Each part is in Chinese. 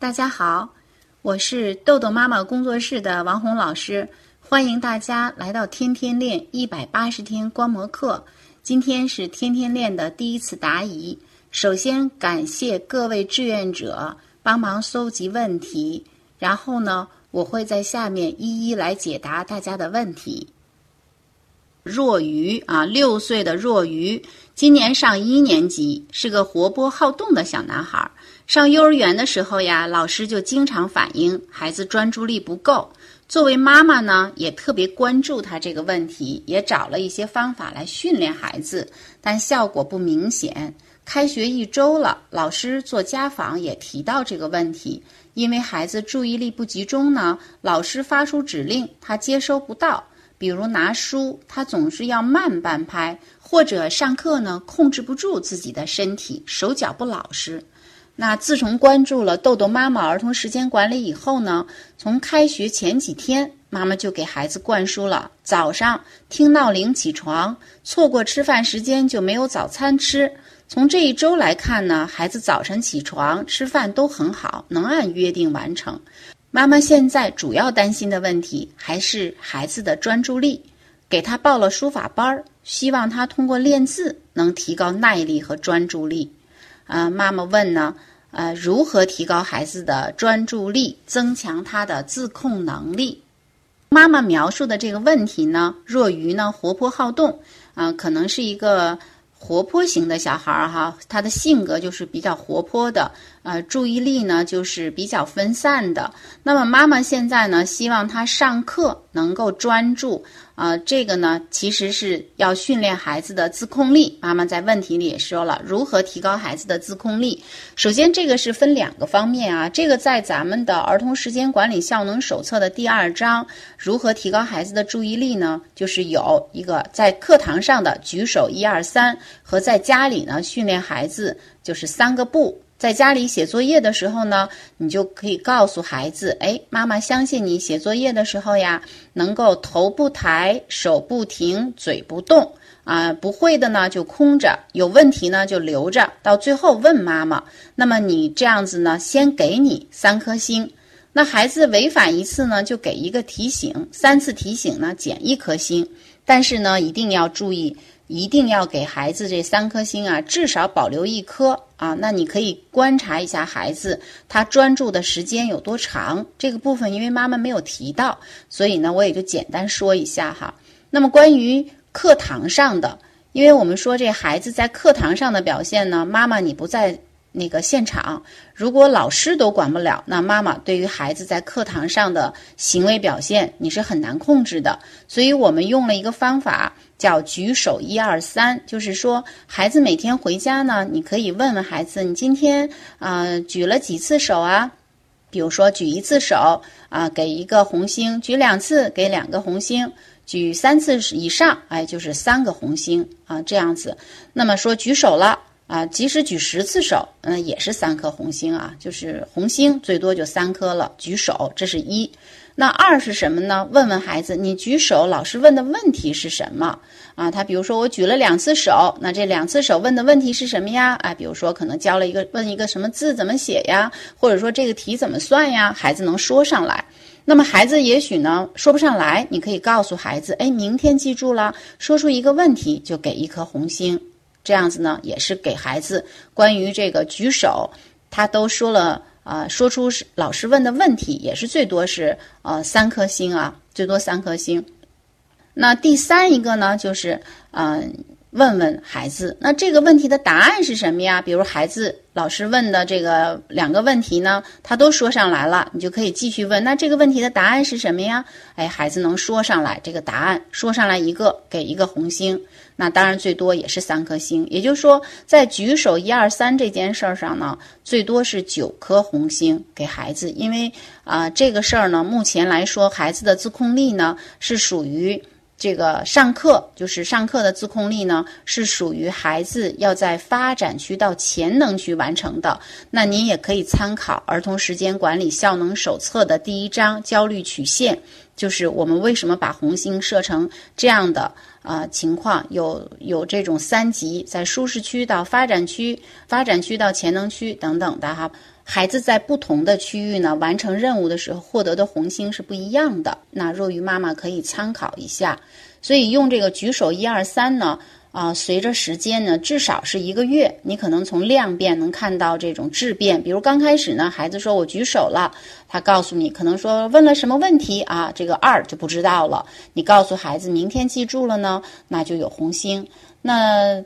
大家好，我是豆豆妈妈工作室的王红老师，欢迎大家来到天天练一百八十天观摩课。今天是天天练的第一次答疑，首先感谢各位志愿者帮忙搜集问题，然后呢，我会在下面一一来解答大家的问题。若愚啊，六岁的若愚，今年上一年级，是个活泼好动的小男孩。上幼儿园的时候呀，老师就经常反映孩子专注力不够。作为妈妈呢，也特别关注他这个问题，也找了一些方法来训练孩子，但效果不明显。开学一周了，老师做家访也提到这个问题，因为孩子注意力不集中呢，老师发出指令他接收不到。比如拿书，他总是要慢半拍，或者上课呢控制不住自己的身体，手脚不老实。那自从关注了豆豆妈妈儿童时间管理以后呢，从开学前几天，妈妈就给孩子灌输了：早上听闹铃起床，错过吃饭时间就没有早餐吃。从这一周来看呢，孩子早晨起床吃饭都很好，能按约定完成。妈妈现在主要担心的问题还是孩子的专注力，给他报了书法班儿，希望他通过练字能提高耐力和专注力。啊，妈妈问呢，呃，如何提高孩子的专注力，增强他的自控能力？妈妈描述的这个问题呢，若愚呢，活泼好动，啊，可能是一个。活泼型的小孩儿哈，他的性格就是比较活泼的，呃，注意力呢就是比较分散的。那么妈妈现在呢，希望他上课能够专注。啊，这个呢，其实是要训练孩子的自控力。妈妈在问题里也说了，如何提高孩子的自控力。首先，这个是分两个方面啊。这个在咱们的儿童时间管理效能手册的第二章，如何提高孩子的注意力呢？就是有一个在课堂上的举手一二三，和在家里呢训练孩子就是三个不。在家里写作业的时候呢，你就可以告诉孩子：“哎，妈妈相信你写作业的时候呀，能够头不抬，手不停，嘴不动啊。不会的呢就空着，有问题呢就留着，到最后问妈妈。那么你这样子呢，先给你三颗星。那孩子违反一次呢，就给一个提醒；三次提醒呢，减一颗星。但是呢，一定要注意。”一定要给孩子这三颗星啊，至少保留一颗啊。那你可以观察一下孩子他专注的时间有多长。这个部分因为妈妈没有提到，所以呢我也就简单说一下哈。那么关于课堂上的，因为我们说这孩子在课堂上的表现呢，妈妈你不在。那个现场，如果老师都管不了，那妈妈对于孩子在课堂上的行为表现，你是很难控制的。所以我们用了一个方法，叫举手一二三，就是说，孩子每天回家呢，你可以问问孩子，你今天啊举了几次手啊？比如说举一次手啊，给一个红星；举两次，给两个红星；举三次以上，哎，就是三个红星啊，这样子。那么说举手了。啊，即使举十次手，嗯，也是三颗红星啊，就是红星最多就三颗了。举手，这是一。那二是什么呢？问问孩子，你举手，老师问的问题是什么？啊，他比如说我举了两次手，那这两次手问的问题是什么呀？啊，比如说可能教了一个问一个什么字怎么写呀，或者说这个题怎么算呀？孩子能说上来。那么孩子也许呢说不上来，你可以告诉孩子，哎，明天记住了，说出一个问题就给一颗红星。这样子呢，也是给孩子关于这个举手，他都说了啊，说出是老师问的问题，也是最多是呃三颗星啊，最多三颗星。那第三一个呢，就是嗯。问问孩子，那这个问题的答案是什么呀？比如孩子老师问的这个两个问题呢，他都说上来了，你就可以继续问。那这个问题的答案是什么呀？哎，孩子能说上来这个答案，说上来一个给一个红星，那当然最多也是三颗星。也就是说，在举手一二三这件事儿上呢，最多是九颗红星给孩子，因为啊这个事儿呢，目前来说孩子的自控力呢是属于。这个上课就是上课的自控力呢，是属于孩子要在发展区到潜能区完成的。那您也可以参考《儿童时间管理效能手册》的第一章焦虑曲线，就是我们为什么把红星设成这样的啊情况，有有这种三级，在舒适区到发展区，发展区到潜能区等等的哈。孩子在不同的区域呢，完成任务的时候获得的红星是不一样的。那若愚妈妈可以参考一下。所以用这个举手一二三呢。啊，随着时间呢，至少是一个月，你可能从量变能看到这种质变。比如刚开始呢，孩子说我举手了，他告诉你，可能说问了什么问题啊，这个二就不知道了。你告诉孩子明天记住了呢，那就有红星。那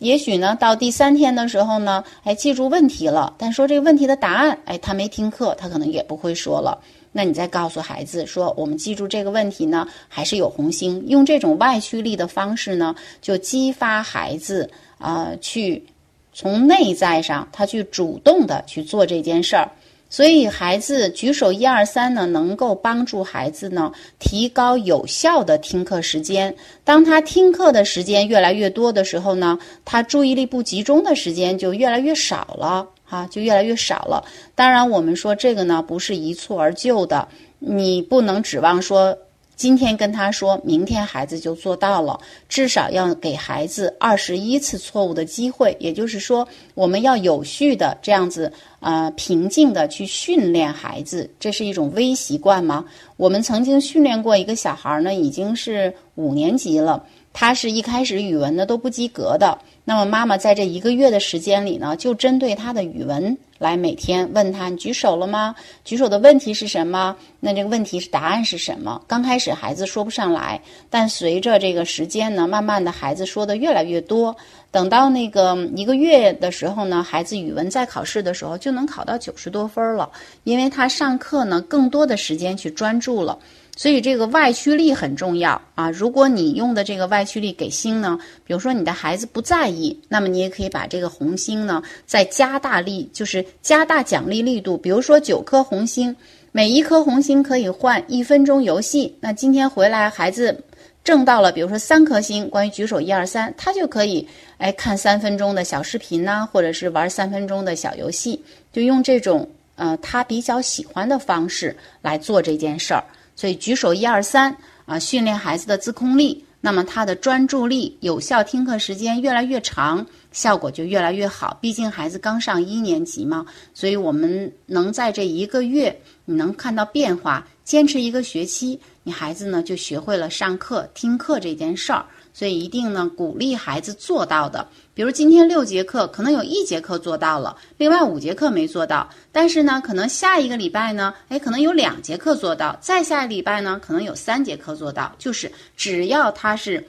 也许呢，到第三天的时候呢，哎，记住问题了，但说这个问题的答案，哎，他没听课，他可能也不会说了。那你再告诉孩子说，我们记住这个问题呢，还是有红星。用这种外驱力的方式呢，就激发孩子啊，去从内在上，他去主动的去做这件事儿。所以孩子举手一二三呢，能够帮助孩子呢提高有效的听课时间。当他听课的时间越来越多的时候呢，他注意力不集中的时间就越来越少了。哈，就越来越少了。当然，我们说这个呢，不是一蹴而就的。你不能指望说今天跟他说，明天孩子就做到了。至少要给孩子二十一次错误的机会。也就是说，我们要有序的这样子，呃，平静的去训练孩子。这是一种微习惯吗？我们曾经训练过一个小孩呢，已经是五年级了。他是一开始语文呢都不及格的。那么妈妈在这一个月的时间里呢，就针对他的语文来每天问他：“你举手了吗？举手的问题是什么？那这个问题是答案是什么？”刚开始孩子说不上来，但随着这个时间呢，慢慢的孩子说的越来越多。等到那个一个月的时候呢，孩子语文在考试的时候就能考到九十多分了，因为他上课呢更多的时间去专注了。所以这个外驱力很重要啊！如果你用的这个外驱力给星呢，比如说你的孩子不在意，那么你也可以把这个红星呢再加大力，就是加大奖励力度。比如说九颗红星，每一颗红星可以换一分钟游戏。那今天回来孩子挣到了，比如说三颗星，关于举手一二三，他就可以哎看三分钟的小视频呐，或者是玩三分钟的小游戏，就用这种呃他比较喜欢的方式来做这件事儿。所以举手一二三啊，训练孩子的自控力，那么他的专注力、有效听课时间越来越长，效果就越来越好。毕竟孩子刚上一年级嘛，所以我们能在这一个月你能看到变化，坚持一个学期，你孩子呢就学会了上课听课这件事儿。所以一定呢鼓励孩子做到的，比如今天六节课，可能有一节课做到了，另外五节课没做到。但是呢，可能下一个礼拜呢，哎，可能有两节课做到，再下一礼拜呢，可能有三节课做到。就是只要他是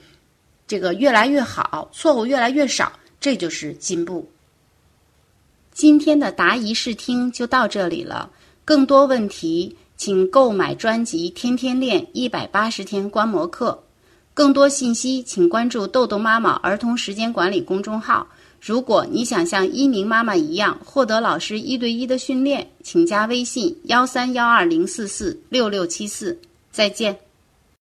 这个越来越好，错误越来越少，这就是进步。今天的答疑试听就到这里了，更多问题请购买专辑《天天练一百八十天观摩课》。更多信息，请关注“豆豆妈妈儿童时间管理”公众号。如果你想像一鸣妈妈一样获得老师一对一的训练，请加微信：幺三幺二零四四六六七四。再见。